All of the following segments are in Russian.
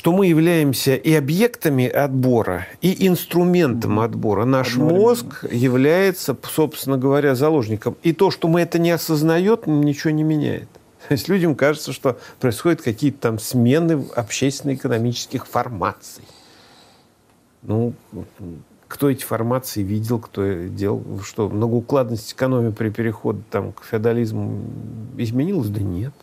что мы являемся и объектами отбора, и инструментом отбора. Наш мозг является, собственно говоря, заложником. И то, что мы это не осознает, ничего не меняет. То есть людям кажется, что происходят какие-то там смены общественно-экономических формаций. Ну, кто эти формации видел, кто делал, что многоукладность экономии при переходе там, к феодализму изменилась? Да нет.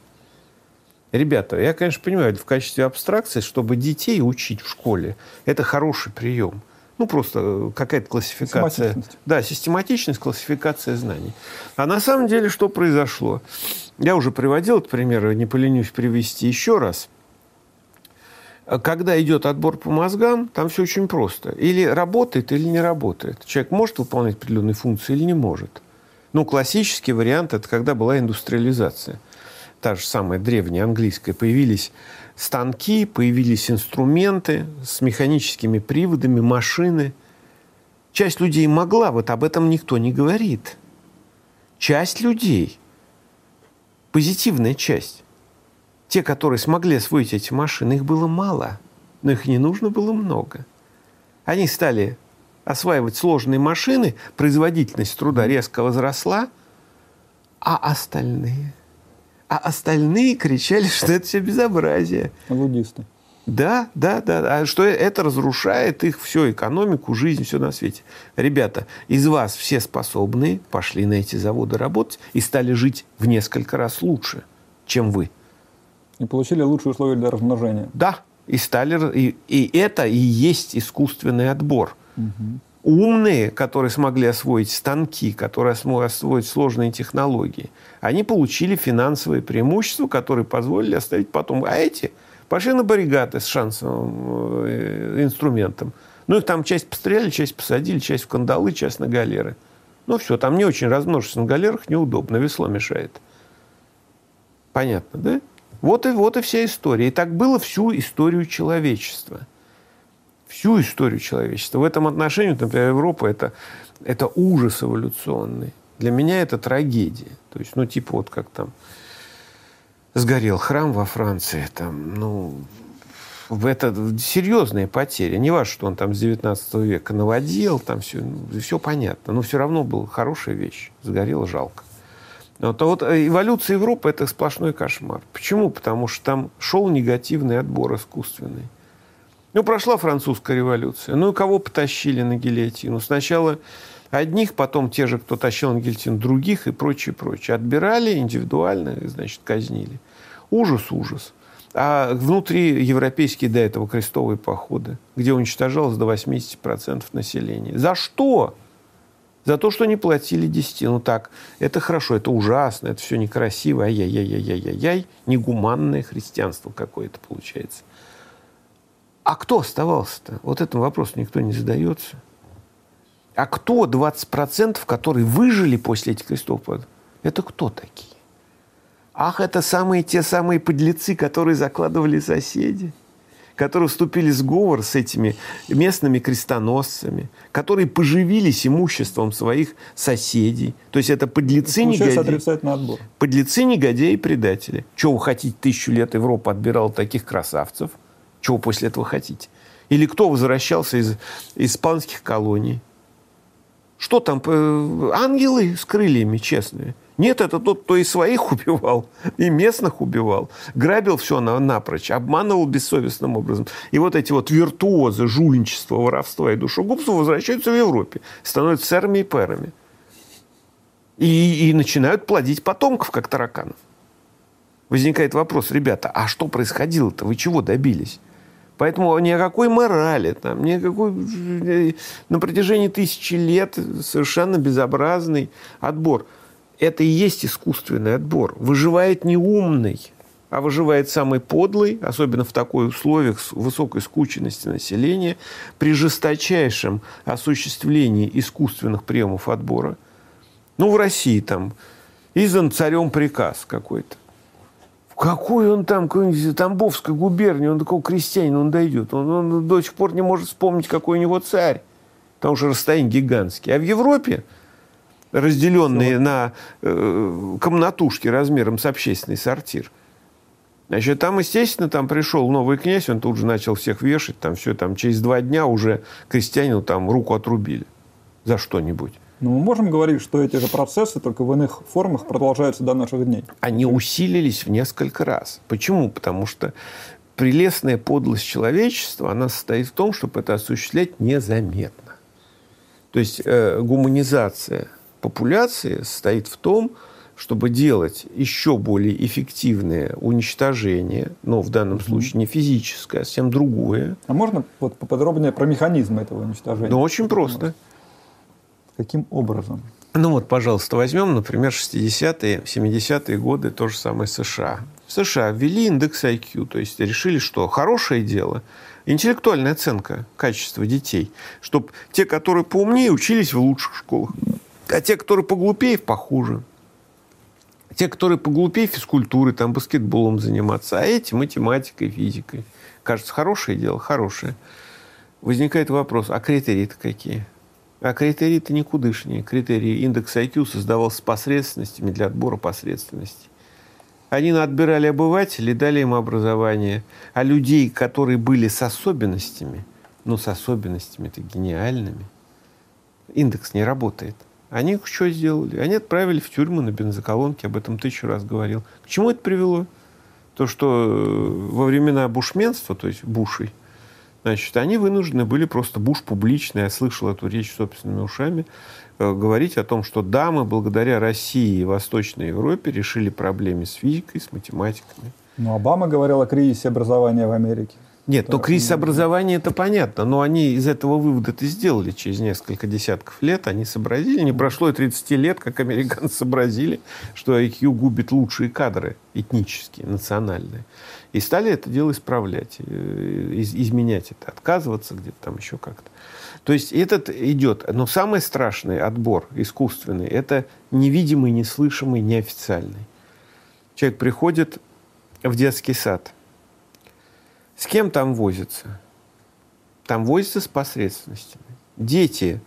Ребята, я, конечно, понимаю, в качестве абстракции, чтобы детей учить в школе, это хороший прием. Ну, просто э, какая-то классификация. Да, систематичность, классификация знаний. А на самом деле что произошло? Я уже приводил этот пример, не поленюсь привести еще раз. Когда идет отбор по мозгам, там все очень просто. Или работает, или не работает. Человек может выполнять определенные функции или не может. Ну, классический вариант – это когда была индустриализация та же самая древняя английская, появились станки, появились инструменты с механическими приводами, машины. Часть людей могла, вот об этом никто не говорит. Часть людей, позитивная часть, те, которые смогли освоить эти машины, их было мало, но их не нужно было много. Они стали осваивать сложные машины, производительность труда резко возросла, а остальные – а остальные кричали, что это все безобразие. Лудисты. Да, да, да. А что это разрушает их всю экономику, жизнь, все на свете. Ребята, из вас все способные пошли на эти заводы работать и стали жить в несколько раз лучше, чем вы. И получили лучшие условия для размножения. Да, и стали и, и это и есть искусственный отбор. Угу умные, которые смогли освоить станки, которые смогли освоить сложные технологии, они получили финансовые преимущества, которые позволили оставить потом. А эти пошли на барригады с шансовым э, инструментом. Ну, их там часть постреляли, часть посадили, часть в кандалы, часть на галеры. Ну, все, там не очень размножиться на галерах неудобно, весло мешает. Понятно, да? Вот и, вот и вся история. И так было всю историю человечества – всю историю человечества. В этом отношении, например, Европа это, это ужас эволюционный. Для меня это трагедия. То есть, ну, типа вот как там сгорел храм во Франции, там, ну, это серьезные потери. Не важно, что он там с 19 века наводил, там все, все понятно. Но все равно была хорошая вещь. Сгорело жалко. Вот, а вот эволюция Европы – это сплошной кошмар. Почему? Потому что там шел негативный отбор искусственный. Ну, прошла французская революция. Ну, и кого потащили на гильотину? Сначала одних, потом те же, кто тащил на гильотину других и прочее, прочее. Отбирали индивидуально, значит, казнили. Ужас, ужас. А внутри европейские до этого крестовые походы, где уничтожалось до 80% населения. За что? За то, что не платили десятину. Ну так, это хорошо, это ужасно, это все некрасиво, ай-яй-яй-яй-яй-яй, негуманное христианство какое-то получается. А кто оставался-то? Вот этот вопрос никто не задается. А кто 20%, которые выжили после этих крестов? Это кто такие? Ах, это самые те самые подлецы, которые закладывали соседи, которые вступили в сговор с этими местными крестоносцами, которые поживились имуществом своих соседей. То есть это подлецы, негодяи. Подлецы, негодяи и предатели. Чего вы хотите, тысячу лет Европа отбирала таких красавцев – чего после этого хотите? Или кто возвращался из испанских колоний? Что там? Э, ангелы с крыльями честные. Нет, это тот, кто и своих убивал, и местных убивал. Грабил все на, напрочь, обманывал бессовестным образом. И вот эти вот виртуозы жульничества, воровства и душегубства возвращаются в Европе, становятся сэрами и пэрами. И, и начинают плодить потомков, как тараканов. Возникает вопрос, ребята, а что происходило-то? Вы чего добились? Поэтому ни о какой морали, там, ни о какой, э, на протяжении тысячи лет совершенно безобразный отбор. Это и есть искусственный отбор. Выживает не умный, а выживает самый подлый, особенно в такой условиях высокой скученности населения, при жесточайшем осуществлении искусственных приемов отбора. Ну, в России там издан царем приказ какой-то какой он там, какой-нибудь Тамбовской губернии, он такого крестьянина, он дойдет. Он, он до сих пор не может вспомнить, какой у него царь. Потому что расстояние гигантские. А в Европе, разделенные Все. на э, комнатушки размером с общественный сортир, Значит, там, естественно, там пришел новый князь, он тут же начал всех вешать, там все, там через два дня уже крестьянину там руку отрубили за что-нибудь. Но мы можем говорить, что эти же процессы только в иных формах продолжаются до наших дней. Они усилились в несколько раз. Почему? Потому что прелестная подлость человечества, она состоит в том, чтобы это осуществлять незаметно. То есть э, гуманизация популяции состоит в том, чтобы делать еще более эффективное уничтожение, но в данном случае не физическое, а совсем другое. А можно вот поподробнее про механизм этого уничтожения? Ну, очень просто. Каким образом? Ну вот, пожалуйста, возьмем, например, 60-е, 70-е годы, то же самое США. В США ввели индекс IQ, то есть решили, что хорошее дело – интеллектуальная оценка качества детей, чтобы те, которые поумнее, учились в лучших школах, а те, которые поглупее, похуже. Те, которые поглупее физкультуры, там баскетболом заниматься, а эти математикой, физикой. Кажется, хорошее дело, хорошее. Возникает вопрос, а критерии-то какие? А критерии-то никудышнее. Критерии индекса IQ с посредственностями для отбора посредственностей. Они отбирали обывателей, дали им образование. А людей, которые были с особенностями, ну, с особенностями-то гениальными, индекс не работает. Они что сделали? Они отправили в тюрьму на бензоколонке, об этом тысячу раз говорил. К чему это привело? То, что э, во времена бушменства, то есть бушей, значит, они вынуждены были просто буш публично, я слышал эту речь собственными ушами, э, говорить о том, что да, мы благодаря России и Восточной Европе решили проблемы с физикой, с математиками. Ну, Обама говорил о кризисе образования в Америке. Нет, то кризис образования это понятно, но они из этого вывода это сделали через несколько десятков лет. Они сообразили, не прошло и 30 лет, как американцы сообразили, что IQ губит лучшие кадры этнические, национальные. И стали это дело исправлять, э, изменять это, отказываться где-то там еще как-то. То есть этот идет. Но самый страшный отбор искусственный – это невидимый, неслышимый, неофициальный. Человек приходит в детский сад – с кем там возятся? Там возятся с посредственностями. Дети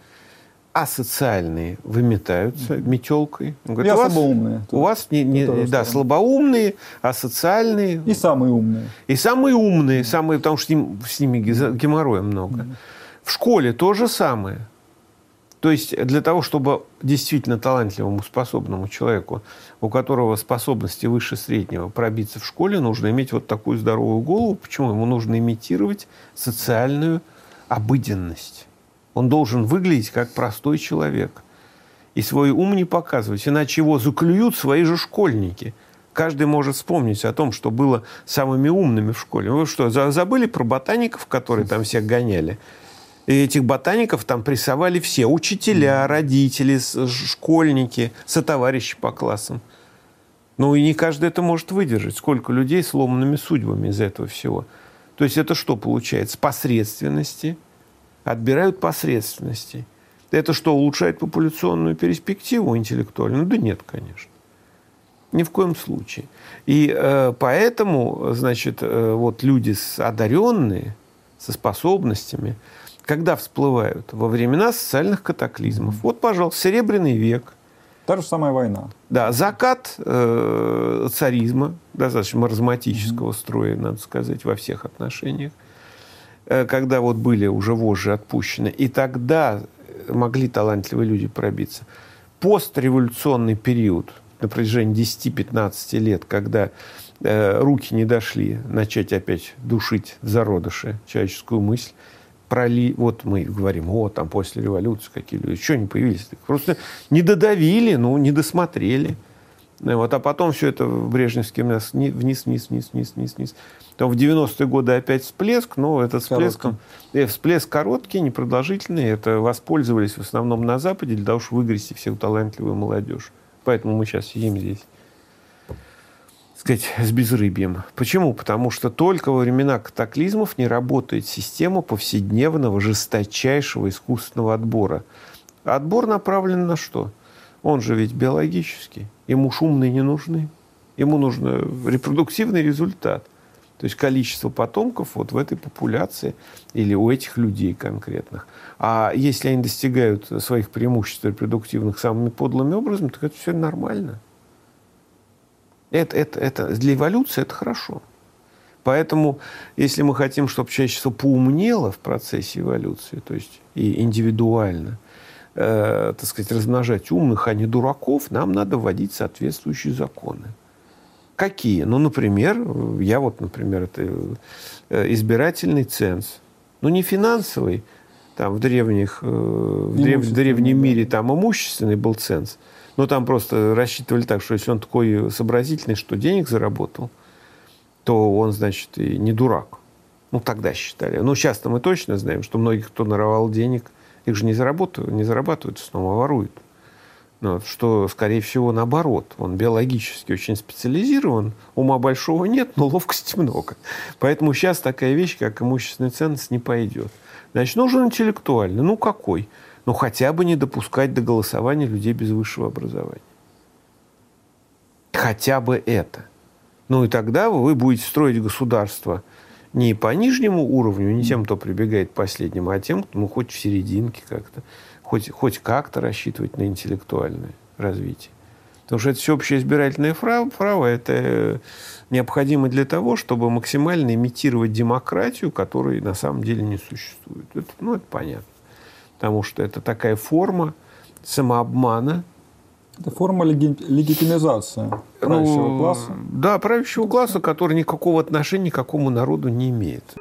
асоциальные выметаются метелкой. Он говорит, у вас, слабоумные. У вас не, не, да, слабоумные, асоциальные. И самые умные. И самые умные, самые, потому что с, ним, с ними геморроя много. Mm-hmm. В школе то же самое. То есть для того, чтобы действительно талантливому, способному человеку, у которого способности выше среднего, пробиться в школе, нужно иметь вот такую здоровую голову. Почему? Ему нужно имитировать социальную обыденность. Он должен выглядеть как простой человек. И свой ум не показывать, иначе его заклюют свои же школьники. Каждый может вспомнить о том, что было самыми умными в школе. Вы что, забыли про ботаников, которые там всех гоняли? И этих ботаников там прессовали все. Учителя, родители, школьники, сотоварищи по классам. Ну и не каждый это может выдержать. Сколько людей с ломанными судьбами из этого всего. То есть это что получается? Посредственности. Отбирают посредственности. Это что, улучшает популяционную перспективу интеллектуальную? Да нет, конечно. Ни в коем случае. И э, поэтому, значит, э, вот люди одаренные, со способностями, когда всплывают? Во времена социальных катаклизмов. Вот, пожалуйста, Серебряный век. Та же самая война. Да, закат э, царизма, достаточно маразматического mm-hmm. строя, надо сказать, во всех отношениях. Э, когда вот были уже вожжи отпущены. И тогда могли талантливые люди пробиться. Постреволюционный период на протяжении 10-15 лет, когда э, руки не дошли начать опять душить в зародыше человеческую мысль, проли... Вот мы говорим, о, там после революции какие люди, что они появились? Просто не додавили, ну, не досмотрели. Ну, вот, а потом все это в Брежневский вниз, вниз, вниз, вниз, вниз, вниз, вниз. Там в 90-е годы опять всплеск, но этот всплеск, э, всплеск короткий, непродолжительный. Это воспользовались в основном на Западе для того, чтобы выгрести всю талантливую молодежь. Поэтому мы сейчас сидим здесь сказать, с безрыбьем. Почему? Потому что только во времена катаклизмов не работает система повседневного жесточайшего искусственного отбора. Отбор направлен на что? Он же ведь биологический. Ему шумные не нужны. Ему нужен репродуктивный результат. То есть количество потомков вот в этой популяции или у этих людей конкретных. А если они достигают своих преимуществ репродуктивных самыми подлыми образом, то это все нормально. Это, это, это для эволюции это хорошо. Поэтому, если мы хотим, чтобы человечество поумнело в процессе эволюции, то есть и индивидуально, э, так сказать, размножать умных, а не дураков, нам надо вводить соответствующие законы. Какие? Ну, например, я вот, например, это э, избирательный ценз. Ну, не финансовый, там в древних, э, в, древ, в древнем мире там имущественный был ценз. Но там просто рассчитывали так, что если он такой сообразительный, что денег заработал, то он, значит, и не дурак. Ну, тогда считали. Ну, сейчас-то мы точно знаем, что многих, кто наровал денег, их же не зарабатывают, не зарабатывают, снова воруют. Ну, что, скорее всего, наоборот. Он биологически очень специализирован, ума большого нет, но ловкости много. Поэтому сейчас такая вещь, как имущественный ценность, не пойдет. Значит, нужен интеллектуальный. Ну, какой? Ну, хотя бы не допускать до голосования людей без высшего образования. Хотя бы это. Ну, и тогда вы будете строить государство не по нижнему уровню, не тем, кто прибегает к последнему, а тем, кто, ну, хоть в серединке как-то, хоть, хоть как-то рассчитывать на интеллектуальное развитие. Потому что это всеобщее избирательное право, право это необходимо для того, чтобы максимально имитировать демократию, которой на самом деле не существует. Это, ну, это понятно. Потому что это такая форма самообмана. Это форма леги- легитимизации правящего ну, класса. Да, правящего класса, который никакого отношения ни к какому народу не имеет.